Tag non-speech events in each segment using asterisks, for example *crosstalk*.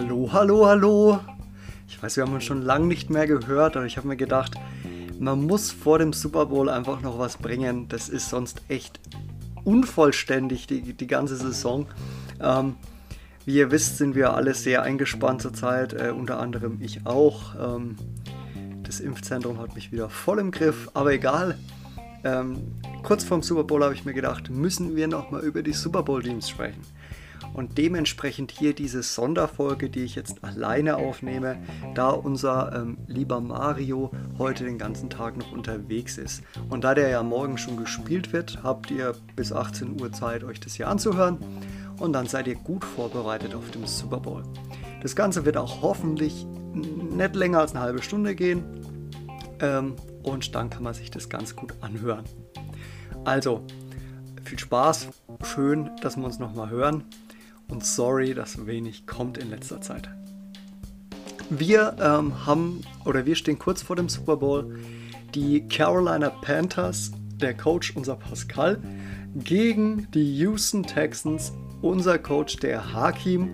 Hallo, hallo, hallo. Ich weiß, wir haben uns schon lange nicht mehr gehört, aber ich habe mir gedacht, man muss vor dem Super Bowl einfach noch was bringen. Das ist sonst echt unvollständig, die, die ganze Saison. Ähm, wie ihr wisst, sind wir alle sehr eingespannt zurzeit, äh, unter anderem ich auch. Ähm, das Impfzentrum hat mich wieder voll im Griff, aber egal. Ähm, kurz vorm Super Bowl habe ich mir gedacht, müssen wir nochmal über die Super Bowl-Teams sprechen. Und dementsprechend hier diese Sonderfolge, die ich jetzt alleine aufnehme, da unser ähm, lieber Mario heute den ganzen Tag noch unterwegs ist. Und da der ja morgen schon gespielt wird, habt ihr bis 18 Uhr Zeit, euch das hier anzuhören. Und dann seid ihr gut vorbereitet auf den Super Bowl. Das Ganze wird auch hoffentlich nicht länger als eine halbe Stunde gehen. Ähm, und dann kann man sich das ganz gut anhören. Also, viel Spaß, schön, dass wir uns nochmal hören und sorry, dass wenig kommt in letzter Zeit. Wir ähm, haben oder wir stehen kurz vor dem Super Bowl. Die Carolina Panthers, der Coach unser Pascal, gegen die Houston Texans, unser Coach der Hakim,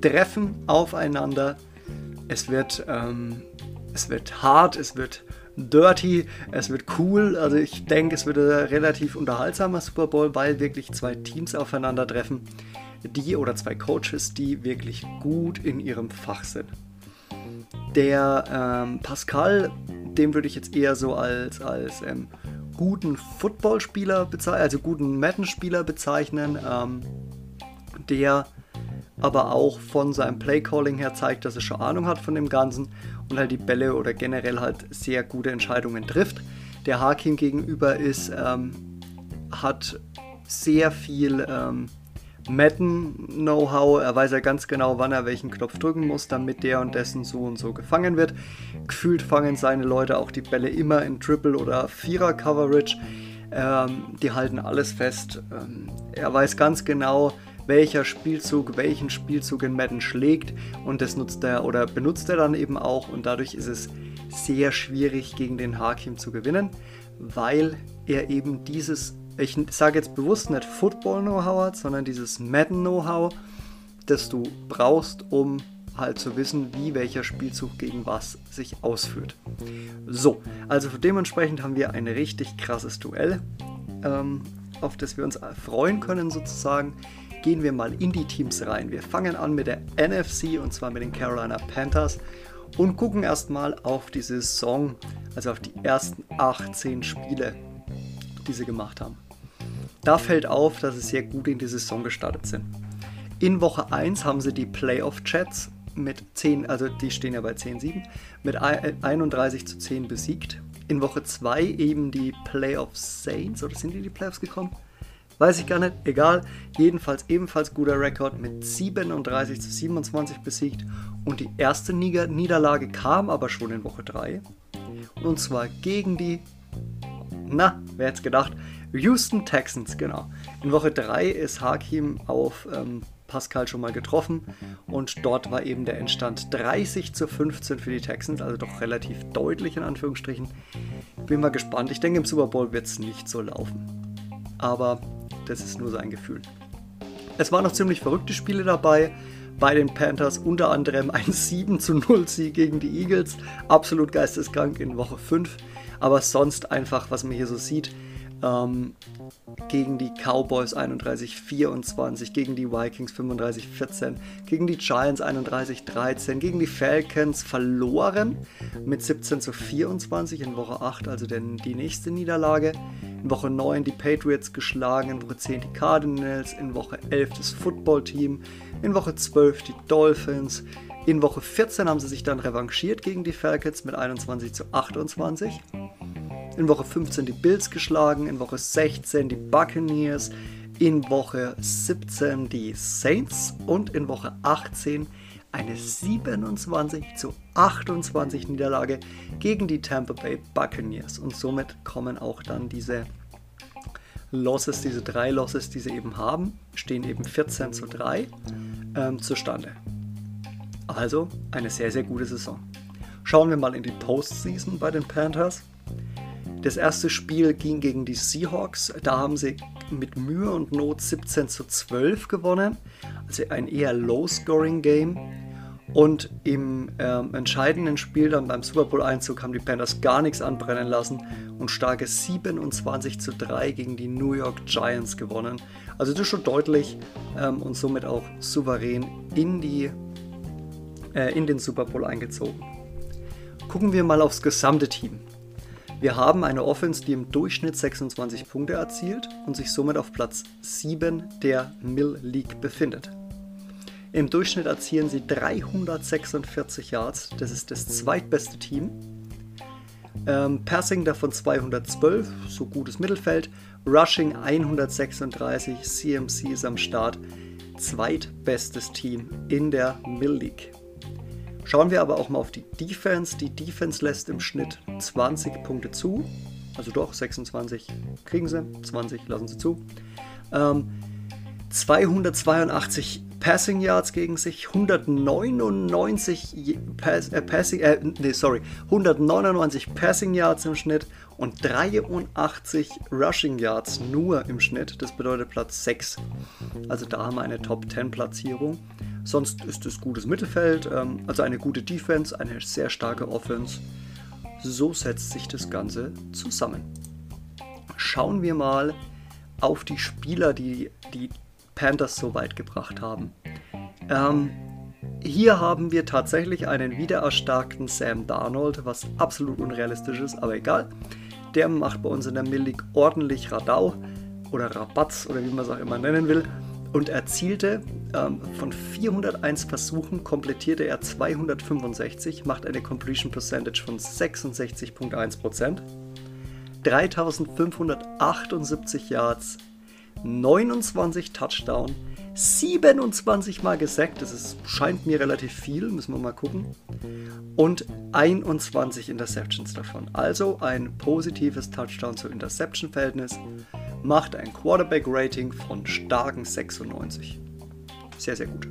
treffen aufeinander. Es wird, ähm, es wird hart, es wird dirty, es wird cool. Also ich denke, es wird ein relativ unterhaltsamer Super Bowl, weil wirklich zwei Teams aufeinandertreffen, die oder zwei Coaches, die wirklich gut in ihrem Fach sind. Der ähm, Pascal, den würde ich jetzt eher so als, als ähm, guten Footballspieler bezeichnen, also guten Madden-Spieler bezeichnen, ähm, der aber auch von seinem Playcalling her zeigt, dass er schon Ahnung hat von dem Ganzen und halt die Bälle oder generell halt sehr gute Entscheidungen trifft. Der Hakim gegenüber ist, ähm, hat sehr viel ähm, Madden-Know-how. Er weiß ja ganz genau, wann er welchen Knopf drücken muss, damit der und dessen so und so gefangen wird. Gefühlt fangen seine Leute auch die Bälle immer in Triple- oder Vierer-Coverage. Ähm, die halten alles fest. Ähm, er weiß ganz genau, welcher Spielzug welchen Spielzug in Madden schlägt und das nutzt er oder benutzt er dann eben auch und dadurch ist es sehr schwierig gegen den Hakim zu gewinnen, weil er eben dieses ich sage jetzt bewusst nicht Football-Know-how hat, sondern dieses Madden-Know-how, das du brauchst, um halt zu wissen, wie welcher Spielzug gegen was sich ausführt. So, also dementsprechend haben wir ein richtig krasses Duell, ähm, auf das wir uns freuen können sozusagen. Gehen wir mal in die Teams rein. Wir fangen an mit der NFC und zwar mit den Carolina Panthers und gucken erstmal auf die Saison, also auf die ersten 18 Spiele, die sie gemacht haben. Da fällt auf, dass sie sehr gut in die Saison gestartet sind. In Woche 1 haben sie die Playoff-Chats mit 10, also die stehen ja bei 10-7, mit 31 zu 10 besiegt. In Woche 2 eben die Playoff Saints, oder sind die in die Playoffs gekommen? Weiß ich gar nicht, egal. Jedenfalls ebenfalls guter Rekord mit 37 zu 27 besiegt. Und die erste Niederlage kam aber schon in Woche 3. Und zwar gegen die, na, wer hätte gedacht, Houston Texans, genau. In Woche 3 ist Hakim auf ähm, Pascal schon mal getroffen und dort war eben der Endstand 30 zu 15 für die Texans, also doch relativ deutlich in Anführungsstrichen. Bin mal gespannt. Ich denke, im Super Bowl wird es nicht so laufen. Aber das ist nur sein Gefühl. Es waren noch ziemlich verrückte Spiele dabei. Bei den Panthers unter anderem ein *laughs* 7 zu 0 Sieg gegen die Eagles. Absolut geisteskrank in Woche 5. Aber sonst einfach, was man hier so sieht, ähm, gegen die Cowboys 31-24, gegen die Vikings 35-14, gegen die Giants 31-13, gegen die Falcons verloren mit 17 zu 24 in Woche 8, also den, die nächste Niederlage. In Woche 9 die Patriots geschlagen, in Woche 10 die Cardinals, in Woche 11 das Football-Team, in Woche 12 die Dolphins. In Woche 14 haben sie sich dann revanchiert gegen die Falcons mit 21 zu 28 in Woche 15 die Bills geschlagen, in Woche 16 die Buccaneers, in Woche 17 die Saints und in Woche 18 eine 27 zu 28 Niederlage gegen die Tampa Bay Buccaneers. Und somit kommen auch dann diese Losses, diese drei Losses, die sie eben haben, stehen eben 14 zu 3 ähm, zustande. Also eine sehr, sehr gute Saison. Schauen wir mal in die Postseason bei den Panthers. Das erste Spiel ging gegen die Seahawks. Da haben sie mit Mühe und Not 17 zu 12 gewonnen. Also ein eher Low-Scoring-Game. Und im ähm, entscheidenden Spiel dann beim Super Bowl Einzug haben die Panthers gar nichts anbrennen lassen und starke 27 zu 3 gegen die New York Giants gewonnen. Also das ist schon deutlich ähm, und somit auch souverän in, die, äh, in den Super Bowl eingezogen. Gucken wir mal aufs gesamte Team. Wir haben eine Offense, die im Durchschnitt 26 Punkte erzielt und sich somit auf Platz 7 der Mill League befindet. Im Durchschnitt erzielen sie 346 Yards, das ist das zweitbeste Team. Ähm, Passing davon 212, so gutes Mittelfeld. Rushing 136, CMC ist am Start. Zweitbestes Team in der Mill League. Schauen wir aber auch mal auf die Defense. Die Defense lässt im Schnitt 20 Punkte zu. Also doch, 26 kriegen sie, 20 lassen sie zu. Ähm, 282 Passing Yards gegen sich, 199 Pass, äh, Passing, äh, nee, sorry, 199 Passing Yards im Schnitt und 83 Rushing Yards nur im Schnitt. Das bedeutet Platz 6. Also da haben wir eine Top 10 Platzierung. Sonst ist es gutes Mittelfeld, ähm, also eine gute Defense, eine sehr starke Offense. So setzt sich das Ganze zusammen. Schauen wir mal auf die Spieler, die die Panthers so weit gebracht haben. Ähm, hier haben wir tatsächlich einen wiedererstarkten Sam Darnold, was absolut unrealistisch ist, aber egal. Der macht bei uns in der Millig ordentlich Radau oder Rabatz oder wie man es auch immer nennen will. Und erzielte ähm, von 401 Versuchen, komplettierte er 265, macht eine Completion Percentage von 66,1%, 3578 Yards, 29 Touchdown, 27 Mal gesackt, das ist, scheint mir relativ viel, müssen wir mal gucken. Und 21 Interceptions davon. Also ein positives Touchdown zu Interception-Verhältnis macht ein Quarterback-Rating von starken 96. Sehr, sehr gut.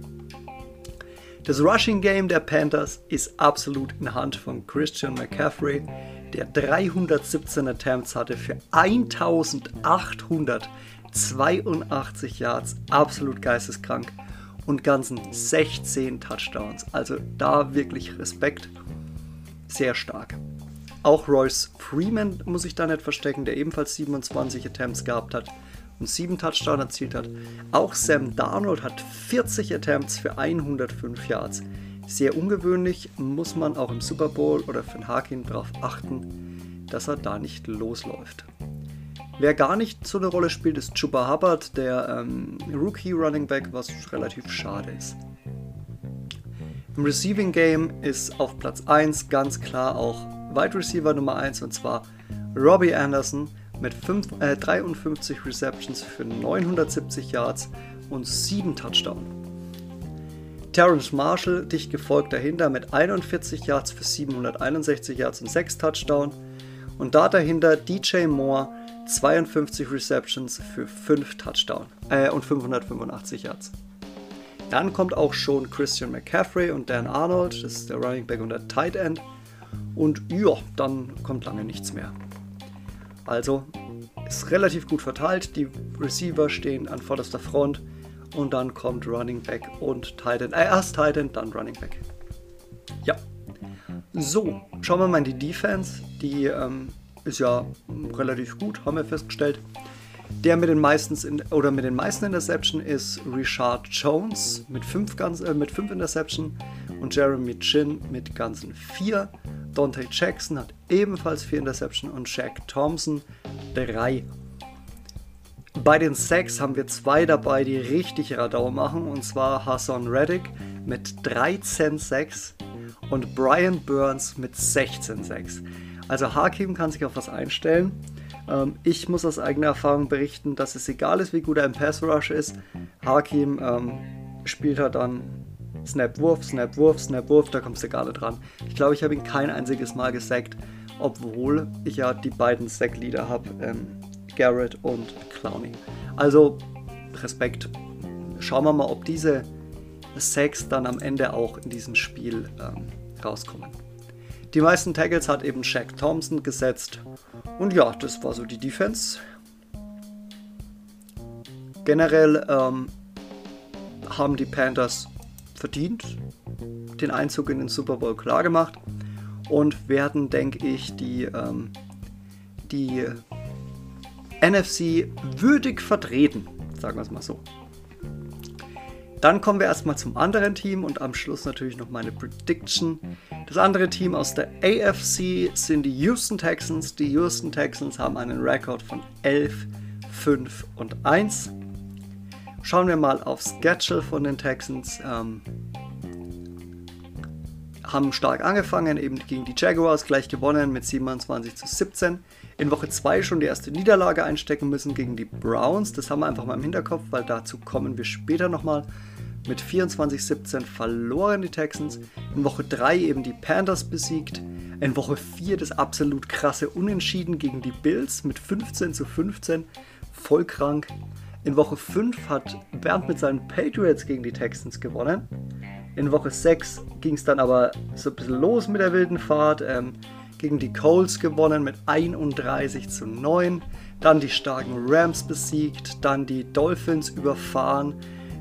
Das Rushing Game der Panthers ist absolut in Hand von Christian McCaffrey, der 317 Attempts hatte für 1800 82 Yards, absolut geisteskrank und ganzen 16 Touchdowns. Also da wirklich Respekt. Sehr stark. Auch Royce Freeman muss ich da nicht verstecken, der ebenfalls 27 Attempts gehabt hat und 7 Touchdowns erzielt hat. Auch Sam Darnold hat 40 Attempts für 105 Yards. Sehr ungewöhnlich, muss man auch im Super Bowl oder für den Hakin darauf achten, dass er da nicht losläuft. Wer gar nicht so eine Rolle spielt, ist Chuba Hubbard, der ähm, Rookie Running Back, was relativ schade ist. Im Receiving Game ist auf Platz 1 ganz klar auch Wide Receiver Nummer 1 und zwar Robbie Anderson mit 5, äh, 53 Receptions für 970 Yards und 7 Touchdowns. Terrence Marshall dicht gefolgt dahinter mit 41 Yards für 761 Yards und 6 Touchdowns. Und da dahinter DJ Moore 52 Receptions für 5 Touchdowns äh, und 585 Yards. Dann kommt auch schon Christian McCaffrey und Dan Arnold, das ist der Running Back und der Tight End. Und ja, dann kommt lange nichts mehr. Also ist relativ gut verteilt. Die Receiver stehen an vorderster Front und dann kommt Running Back und Tight End. Äh, erst Tight End, dann Running Back. Ja. So, schauen wir mal in die Defense. Die ähm, ist ja relativ gut, haben wir festgestellt. Der mit den meisten in, oder mit den meisten Interception ist Richard Jones mit 5 äh, mit fünf Interception und Jeremy Chin mit ganzen 4. Dante Jackson hat ebenfalls 4 Interception und Shaq Thompson 3. Bei den Sacks haben wir zwei dabei, die richtig Radau machen, und zwar Hassan Reddick mit 13 Sacks und Brian Burns mit 16 Sacks. Also Hakim kann sich auf was einstellen. Ähm, ich muss aus eigener Erfahrung berichten, dass es egal ist, wie gut er im Pass Rush ist. Hakim ähm, spielt er dann Snap Wurf, Snap Wurf, Snap Wurf, da kommst du gar nicht dran. Ich glaube, ich habe ihn kein einziges Mal gesackt, obwohl ich ja die beiden Sack-Leader habe, ähm, Garrett und Clowney. Also Respekt. Schauen wir mal, ob diese Sacks dann am Ende auch in diesem Spiel ähm, rauskommen. Die meisten Tackles hat eben Shaq Thompson gesetzt. Und ja, das war so die Defense. Generell ähm, haben die Panthers verdient den Einzug in den Super Bowl klar gemacht und werden, denke ich, die, ähm, die NFC würdig vertreten, sagen wir es mal so. Dann kommen wir erstmal zum anderen Team und am Schluss natürlich noch meine Prediction. Das andere Team aus der AFC sind die Houston Texans. Die Houston Texans haben einen Rekord von 11, 5 und 1. Schauen wir mal aufs Schedule von den Texans. Ähm, haben stark angefangen, eben gegen die Jaguars gleich gewonnen mit 27 zu 17. In Woche 2 schon die erste Niederlage einstecken müssen gegen die Browns. Das haben wir einfach mal im Hinterkopf, weil dazu kommen wir später nochmal. Mit 24-17 verloren die Texans. In Woche 3 eben die Panthers besiegt. In Woche 4 das absolut krasse Unentschieden gegen die Bills mit 15 zu 15. Voll krank. In Woche 5 hat Bernd mit seinen Patriots gegen die Texans gewonnen. In Woche 6 ging es dann aber so ein bisschen los mit der wilden Fahrt. Ähm, gegen die Colts gewonnen mit 31 zu 9. Dann die starken Rams besiegt. Dann die Dolphins überfahren.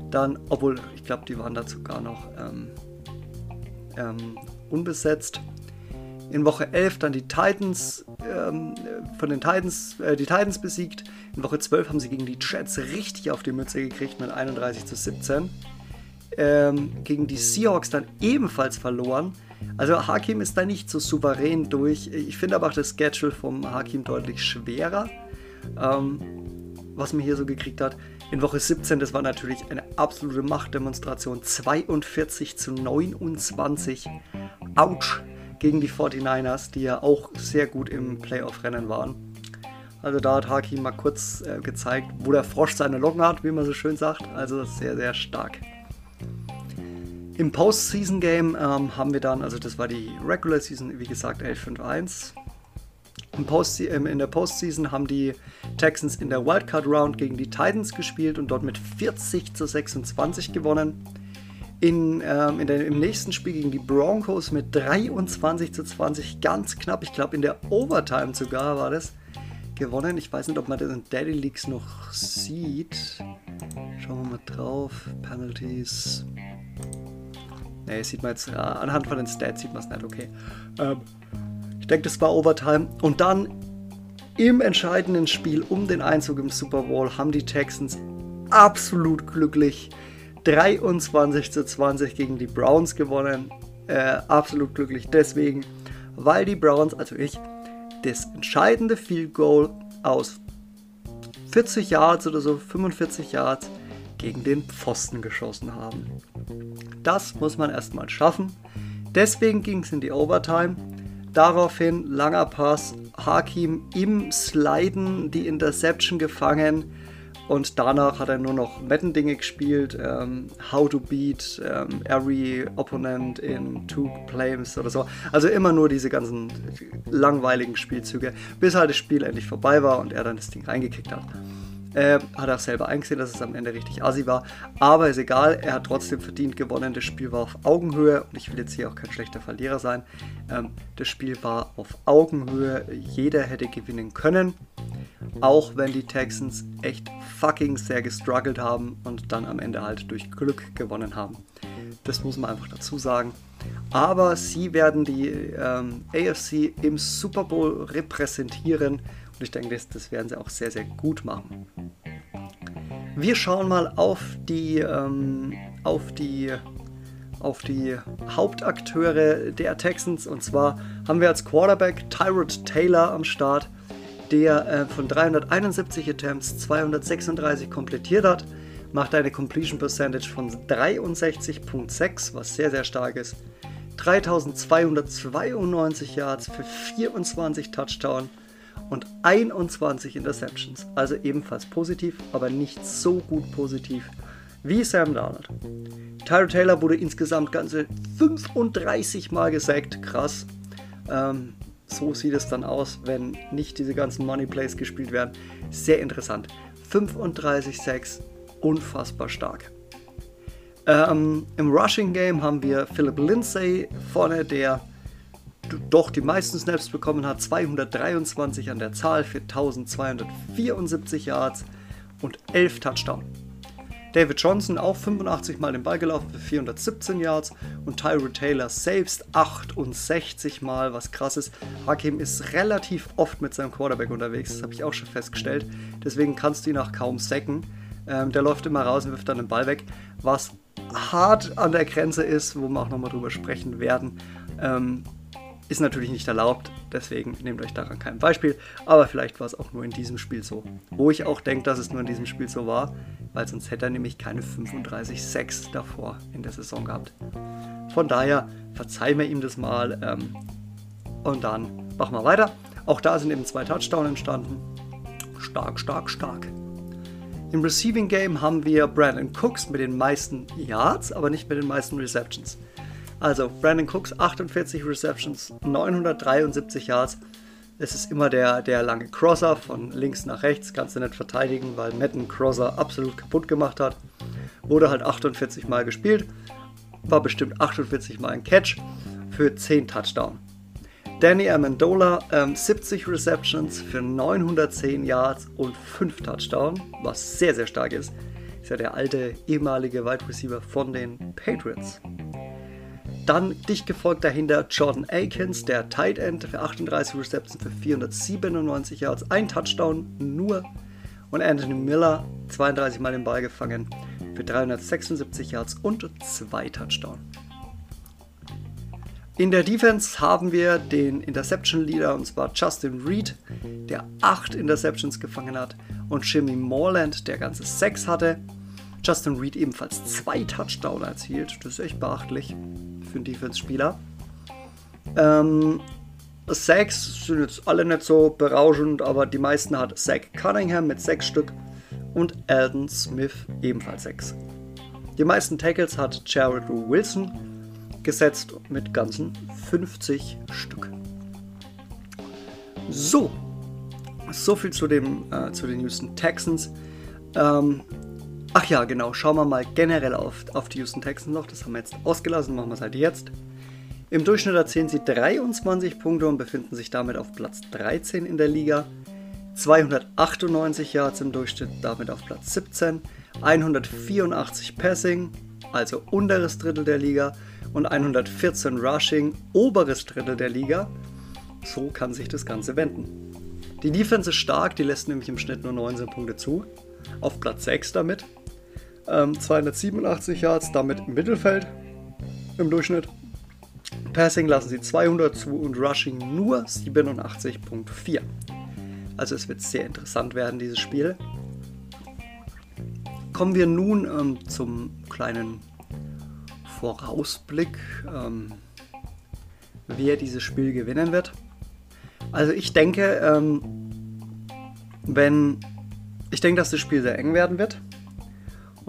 Dann, obwohl ich glaube, die waren da sogar noch ähm, ähm, unbesetzt. In Woche 11 dann die Titans, ähm, von den Titans, äh, die Titans besiegt. In Woche 12 haben sie gegen die Jets richtig auf die Mütze gekriegt mit 31 zu 17 ähm, gegen die Seahawks dann ebenfalls verloren. Also Hakim ist da nicht so souverän durch. Ich finde aber auch das Schedule vom Hakim deutlich schwerer, ähm, was man hier so gekriegt hat. In Woche 17, das war natürlich eine absolute Machtdemonstration. 42 zu 29. Autsch gegen die 49ers, die ja auch sehr gut im Playoff-Rennen waren. Also da hat Hakim mal kurz äh, gezeigt, wo der Frosch seine Locken hat, wie man so schön sagt. Also sehr, sehr stark. Im Postseason-Game ähm, haben wir dann, also das war die Regular Season, wie gesagt 11-5-1. Post, ähm, in der Postseason haben die Texans in der Wildcard Round gegen die Titans gespielt und dort mit 40 zu 26 gewonnen. In, ähm, in der, Im nächsten Spiel gegen die Broncos mit 23 zu 20, ganz knapp, ich glaube in der Overtime sogar war das, gewonnen. Ich weiß nicht, ob man das in Daddy Leagues noch sieht. Schauen wir mal drauf. Penalties. Ne, sieht man jetzt, äh, anhand von den Stats sieht man es nicht, okay. Ähm, ich denke, das war Overtime. Und dann im entscheidenden Spiel um den Einzug im Super Bowl haben die Texans absolut glücklich 23 zu 20 gegen die Browns gewonnen. Äh, absolut glücklich deswegen, weil die Browns, also ich, das entscheidende Field Goal aus 40 Yards oder so, 45 Yards, gegen den Pfosten geschossen haben. Das muss man erstmal schaffen. Deswegen ging es in die Overtime. Daraufhin langer Pass, Hakim im Sliden die Interception gefangen und danach hat er nur noch Wettendinge gespielt, ähm, How to Beat ähm, Every Opponent in Two Flames oder so. Also immer nur diese ganzen langweiligen Spielzüge, bis halt das Spiel endlich vorbei war und er dann das Ding reingekickt hat. Äh, hat auch selber eingesehen, dass es am Ende richtig assi war. Aber ist egal, er hat trotzdem verdient gewonnen. Das Spiel war auf Augenhöhe und ich will jetzt hier auch kein schlechter Verlierer sein. Ähm, das Spiel war auf Augenhöhe. Jeder hätte gewinnen können. Auch wenn die Texans echt fucking sehr gestruggelt haben und dann am Ende halt durch Glück gewonnen haben. Das muss man einfach dazu sagen. Aber sie werden die ähm, AFC im Super Bowl repräsentieren und ich denke, das, das werden sie auch sehr, sehr gut machen. Wir schauen mal auf die, ähm, auf die, auf die Hauptakteure der Texans. Und zwar haben wir als Quarterback Tyrod Taylor am Start, der äh, von 371 Attempts 236 komplettiert hat. Macht eine Completion Percentage von 63,6, was sehr, sehr stark ist. 3292 Yards für 24 Touchdowns und 21 Interceptions. Also ebenfalls positiv, aber nicht so gut positiv wie Sam Darnold. Tyro Taylor wurde insgesamt ganze 35 Mal gesackt. Krass. Ähm, so sieht es dann aus, wenn nicht diese ganzen Money Plays gespielt werden. Sehr interessant. 35 Sacks, unfassbar stark. Ähm, Im Rushing Game haben wir Philip Lindsay vorne, der doch die meisten Snaps bekommen hat, 223 an der Zahl für 1274 Yards und 11 Touchdowns. David Johnson auch 85 Mal den Ball gelaufen für 417 Yards und Tyrod Taylor selbst 68 Mal, was krass ist. Hakim ist relativ oft mit seinem Quarterback unterwegs, das habe ich auch schon festgestellt. Deswegen kannst du ihn auch kaum sacken. Ähm, der läuft immer raus und wirft dann den Ball weg, was hart an der Grenze ist, wo wir auch nochmal drüber sprechen werden. Ähm, ist natürlich nicht erlaubt, deswegen nehmt euch daran kein Beispiel, aber vielleicht war es auch nur in diesem Spiel so. Wo ich auch denke, dass es nur in diesem Spiel so war, weil sonst hätte er nämlich keine 35-6 davor in der Saison gehabt. Von daher verzeihen wir ihm das mal ähm, und dann machen wir weiter. Auch da sind eben zwei Touchdowns entstanden. Stark, stark, stark. Im Receiving Game haben wir Brandon Cooks mit den meisten Yards, aber nicht mit den meisten Receptions. Also Brandon Cooks 48 Receptions, 973 Yards. Es ist immer der, der lange Crosser von links nach rechts, kannst du nicht verteidigen, weil einen Crosser absolut kaputt gemacht hat. Wurde halt 48 Mal gespielt, war bestimmt 48 Mal ein Catch für 10 Touchdown. Danny Amendola ähm, 70 Receptions für 910 Yards und 5 Touchdown, was sehr, sehr stark ist. Ist ja der alte ehemalige Wide Receiver von den Patriots. Dann dicht gefolgt dahinter Jordan Akins, der Tight End für 38 Receptions für 497 Yards, ein Touchdown nur. Und Anthony Miller 32 Mal den Ball gefangen für 376 Yards und zwei Touchdowns. In der Defense haben wir den Interception Leader und zwar Justin Reed, der 8 Interceptions gefangen hat und Jimmy Morland, der ganze 6 hatte. Justin Reed ebenfalls zwei Touchdowns erzielt, das ist echt beachtlich für einen Defense-Spieler. Ähm, Sacks sind jetzt alle nicht so berauschend, aber die meisten hat Zach Cunningham mit 6 Stück und Alden Smith ebenfalls 6. Die meisten Tackles hat Jared Wilson gesetzt mit ganzen 50 Stück. So, so viel zu, dem, äh, zu den Houston Texans. Ähm, Ach ja, genau, schauen wir mal generell auf, auf die Houston Texans noch. Das haben wir jetzt ausgelassen, machen wir es halt jetzt. Im Durchschnitt erzielen sie 23 Punkte und befinden sich damit auf Platz 13 in der Liga. 298 Yards im Durchschnitt, damit auf Platz 17. 184 Passing, also unteres Drittel der Liga. Und 114 Rushing, oberes Drittel der Liga. So kann sich das Ganze wenden. Die Defense ist stark, die lässt nämlich im Schnitt nur 19 Punkte zu. Auf Platz 6 damit. Ähm, 287 Yards, damit im Mittelfeld im Durchschnitt. Passing lassen sie 200 zu und Rushing nur 87.4. Also es wird sehr interessant werden, dieses Spiel. Kommen wir nun ähm, zum kleinen Vorausblick, ähm, wer dieses Spiel gewinnen wird. Also ich denke, ähm, wenn ich denke, dass das Spiel sehr eng werden wird.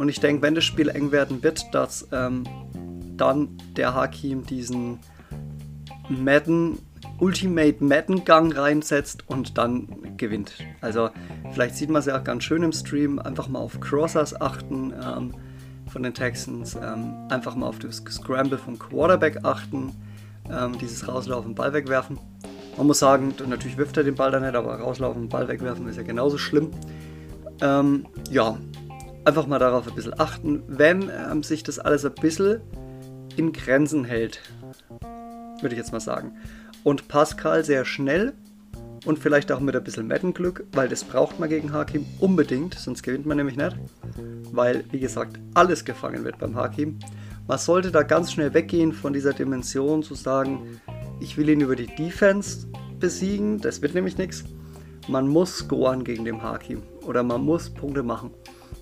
Und ich denke, wenn das Spiel eng werden wird, dass ähm, dann der Hakim diesen Madden, Ultimate Madden-Gang reinsetzt und dann gewinnt. Also vielleicht sieht man es ja auch ganz schön im Stream. Einfach mal auf Crossers achten ähm, von den Texans. Ähm, einfach mal auf das Scramble vom Quarterback achten. Ähm, dieses Rauslaufen, Ball wegwerfen. Man muss sagen, natürlich wirft er den Ball dann nicht, aber rauslaufen, Ball wegwerfen ist ja genauso schlimm. Ähm, ja, einfach mal darauf ein bisschen achten, wenn ähm, sich das alles ein bisschen in Grenzen hält, würde ich jetzt mal sagen. Und Pascal sehr schnell und vielleicht auch mit ein bisschen Madden-Glück, weil das braucht man gegen Hakim unbedingt, sonst gewinnt man nämlich nicht, weil, wie gesagt, alles gefangen wird beim Hakim. Man sollte da ganz schnell weggehen von dieser Dimension zu sagen, ich will ihn über die Defense besiegen, das wird nämlich nichts. Man muss scoren gegen den Hakim oder man muss Punkte machen.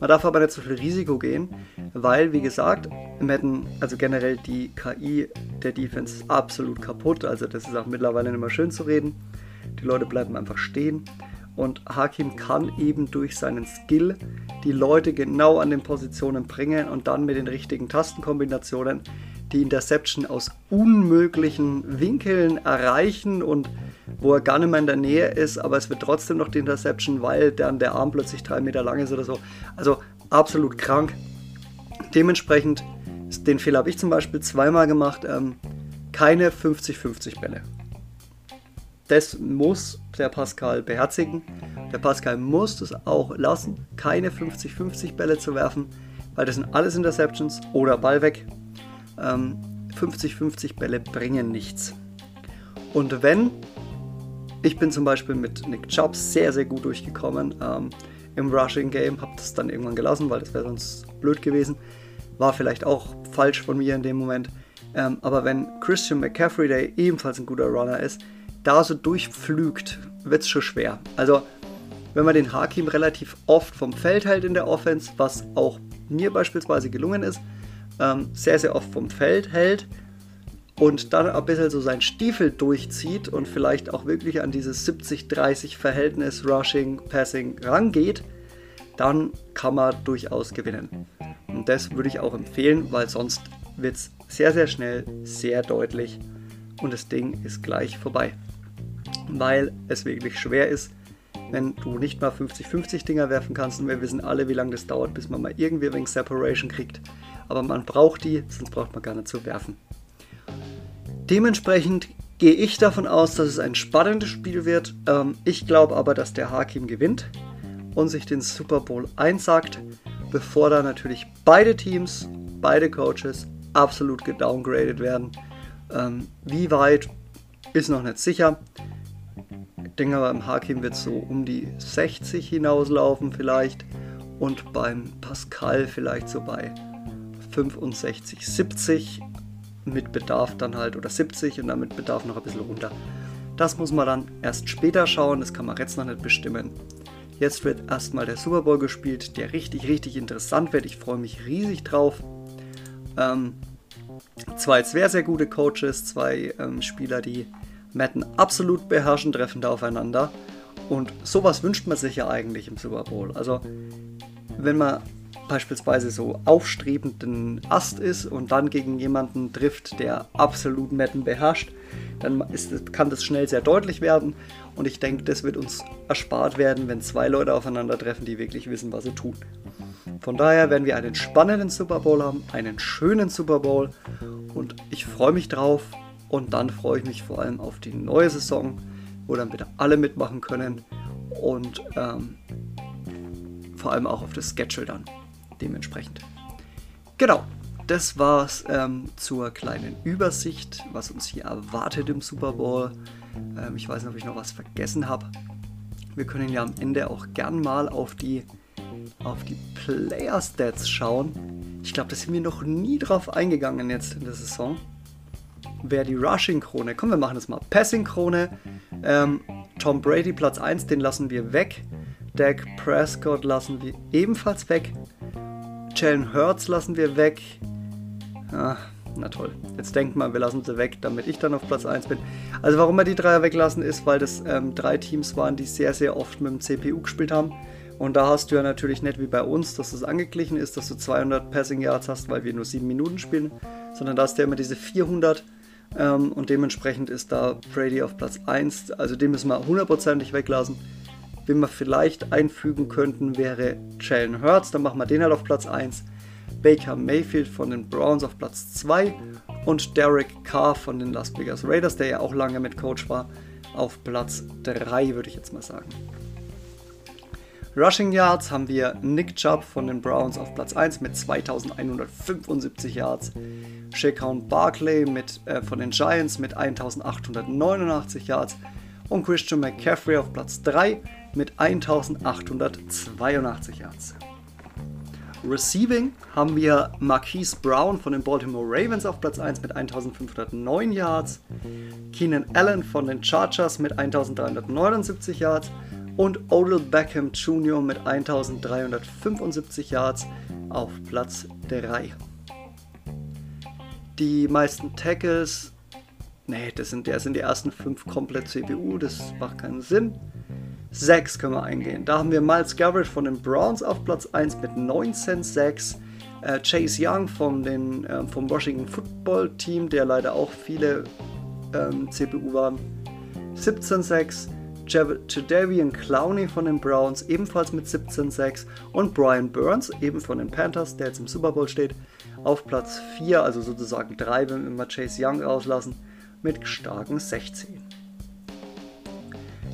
Man darf aber nicht zu viel Risiko gehen, weil, wie gesagt, Madden, also generell die KI der Defense ist absolut kaputt. Also das ist auch mittlerweile nicht mehr schön zu reden. Die Leute bleiben einfach stehen. Und Hakim kann eben durch seinen Skill die Leute genau an den Positionen bringen und dann mit den richtigen Tastenkombinationen die Interception aus unmöglichen Winkeln erreichen und wo er gar nicht mehr in der Nähe ist, aber es wird trotzdem noch die Interception, weil dann der Arm plötzlich drei Meter lang ist oder so. Also absolut krank. Dementsprechend, den Fehler habe ich zum Beispiel zweimal gemacht, ähm, keine 50-50 Bälle. Das muss der Pascal beherzigen. Der Pascal muss es auch lassen, keine 50-50 Bälle zu werfen weil das sind alles Interceptions oder Ball weg. 50-50 ähm, Bälle bringen nichts. Und wenn, ich bin zum Beispiel mit Nick Chubb sehr, sehr gut durchgekommen ähm, im Rushing Game, habe das dann irgendwann gelassen, weil das wäre sonst blöd gewesen. War vielleicht auch falsch von mir in dem Moment. Ähm, aber wenn Christian McCaffrey, der ebenfalls ein guter Runner ist, da so durchpflügt, wird es schon schwer. Also, wenn man den Hakim relativ oft vom Feld hält in der Offense, was auch mir beispielsweise gelungen ist, ähm, sehr, sehr oft vom Feld hält und dann ein bisschen so seinen Stiefel durchzieht und vielleicht auch wirklich an dieses 70-30 Verhältnis Rushing, Passing rangeht, dann kann man durchaus gewinnen. Und das würde ich auch empfehlen, weil sonst wird es sehr, sehr schnell, sehr deutlich und das Ding ist gleich vorbei. Weil es wirklich schwer ist, wenn du nicht mal 50-50 Dinger werfen kannst und wir wissen alle, wie lange das dauert, bis man mal irgendwie wegen Separation kriegt. Aber man braucht die, sonst braucht man gar nicht zu werfen. Dementsprechend gehe ich davon aus, dass es ein spannendes Spiel wird. Ähm, ich glaube aber, dass der Hakim gewinnt und sich den Super Bowl einsagt, bevor da natürlich beide Teams, beide Coaches absolut gedowngradet werden. Ähm, wie weit ist noch nicht sicher. Ich denke aber im Hakim wird es so um die 60 hinauslaufen vielleicht und beim Pascal vielleicht so bei 65, 70 mit Bedarf dann halt oder 70 und dann mit Bedarf noch ein bisschen runter. Das muss man dann erst später schauen, das kann man jetzt noch nicht bestimmen. Jetzt wird erstmal der Super Bowl gespielt, der richtig, richtig interessant wird. Ich freue mich riesig drauf. Ähm, zwei sehr, sehr gute Coaches, zwei ähm, Spieler, die Madden absolut beherrschen, treffen da aufeinander. Und sowas wünscht man sich ja eigentlich im Super Bowl. Also, wenn man beispielsweise so aufstrebenden Ast ist und dann gegen jemanden trifft, der absolut Madden beherrscht, dann ist, kann das schnell sehr deutlich werden. Und ich denke, das wird uns erspart werden, wenn zwei Leute aufeinandertreffen, die wirklich wissen, was sie tun. Von daher werden wir einen spannenden Super Bowl haben, einen schönen Super Bowl. Und ich freue mich drauf. Und dann freue ich mich vor allem auf die neue Saison, wo dann wieder alle mitmachen können. Und ähm, vor allem auch auf das Schedule dann dementsprechend. Genau, das war's ähm, zur kleinen Übersicht, was uns hier erwartet im Super Bowl. Ähm, ich weiß nicht, ob ich noch was vergessen habe. Wir können ja am Ende auch gern mal auf die, auf die Player Stats schauen. Ich glaube, da sind wir noch nie drauf eingegangen jetzt in der Saison. Wer die Rushing-Krone, komm, wir machen das mal. Passing-Krone, ähm, Tom Brady Platz 1, den lassen wir weg. Dak Prescott lassen wir ebenfalls weg. Jalen Hurts lassen wir weg. Ah, na toll. Jetzt denkt man, wir lassen sie weg, damit ich dann auf Platz 1 bin. Also warum wir die Dreier weglassen, ist, weil das ähm, drei Teams waren, die sehr, sehr oft mit dem CPU gespielt haben. Und da hast du ja natürlich nicht wie bei uns, dass es angeglichen ist, dass du 200 Passing Yards hast, weil wir nur 7 Minuten spielen, sondern da hast du ja immer diese 400 ähm, und dementsprechend ist da Brady auf Platz 1. Also den müssen wir hundertprozentig weglassen. Wen wir vielleicht einfügen könnten, wäre Jalen Hurts. Dann machen wir den halt auf Platz 1. Baker Mayfield von den Browns auf Platz 2 und Derek Carr von den Las Vegas Raiders, der ja auch lange mit Coach war, auf Platz 3, würde ich jetzt mal sagen. Rushing Yards haben wir Nick Chubb von den Browns auf Platz 1 mit 2175 Yards, Shaquan Barkley mit, äh, von den Giants mit 1889 Yards und Christian McCaffrey auf Platz 3 mit 1882 Yards. Receiving haben wir Marquise Brown von den Baltimore Ravens auf Platz 1 mit 1509 Yards, Keenan Allen von den Chargers mit 1379 Yards und Odell Beckham Jr. mit 1375 Yards auf Platz 3. Die meisten Tackles, nee, das sind, das sind die ersten 5 komplett CPU, das macht keinen Sinn. 6 können wir eingehen. Da haben wir Miles Garrett von den Browns auf Platz 1 mit 19 Sacks. Äh, Chase Young von den, äh, vom Washington Football Team, der leider auch viele ähm, CPU waren, 17 Sacks. Jadavian Clowney von den Browns ebenfalls mit 17 Sacks und Brian Burns eben von den Panthers, der jetzt im Super Bowl steht, auf Platz 4, also sozusagen 3, wenn wir mal Chase Young rauslassen, mit starken 16.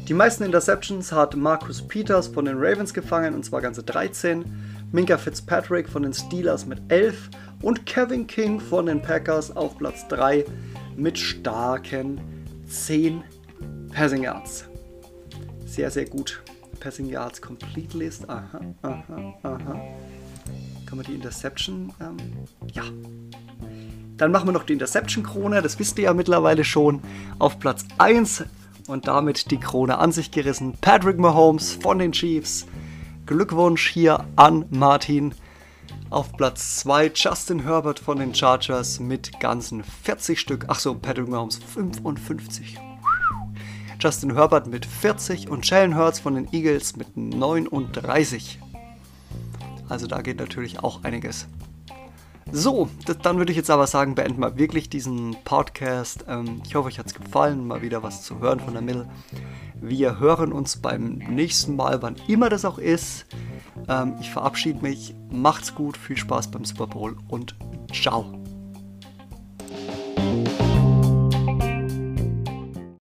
Die meisten Interceptions hat Marcus Peters von den Ravens gefangen, und zwar ganze 13 Minka Fitzpatrick von den Steelers mit 11 und Kevin King von den Packers auf Platz 3 mit starken 10 Passing Yards. Sehr, sehr gut. Passing Yards Complete List. Aha, aha, aha. Kann man die Interception? Ähm, ja. Dann machen wir noch die Interception-Krone. Das wisst ihr ja mittlerweile schon. Auf Platz 1 und damit die Krone an sich gerissen. Patrick Mahomes von den Chiefs. Glückwunsch hier an Martin. Auf Platz 2 Justin Herbert von den Chargers mit ganzen 40 Stück. Achso, Patrick Mahomes 55. Justin Herbert mit 40 und Jalen Hurts von den Eagles mit 39. Also da geht natürlich auch einiges. So, das, dann würde ich jetzt aber sagen, beenden wir wirklich diesen Podcast. Ähm, ich hoffe, euch hat es gefallen, mal wieder was zu hören von der Mill. Wir hören uns beim nächsten Mal, wann immer das auch ist. Ähm, ich verabschiede mich, macht's gut, viel Spaß beim Super Bowl und ciao.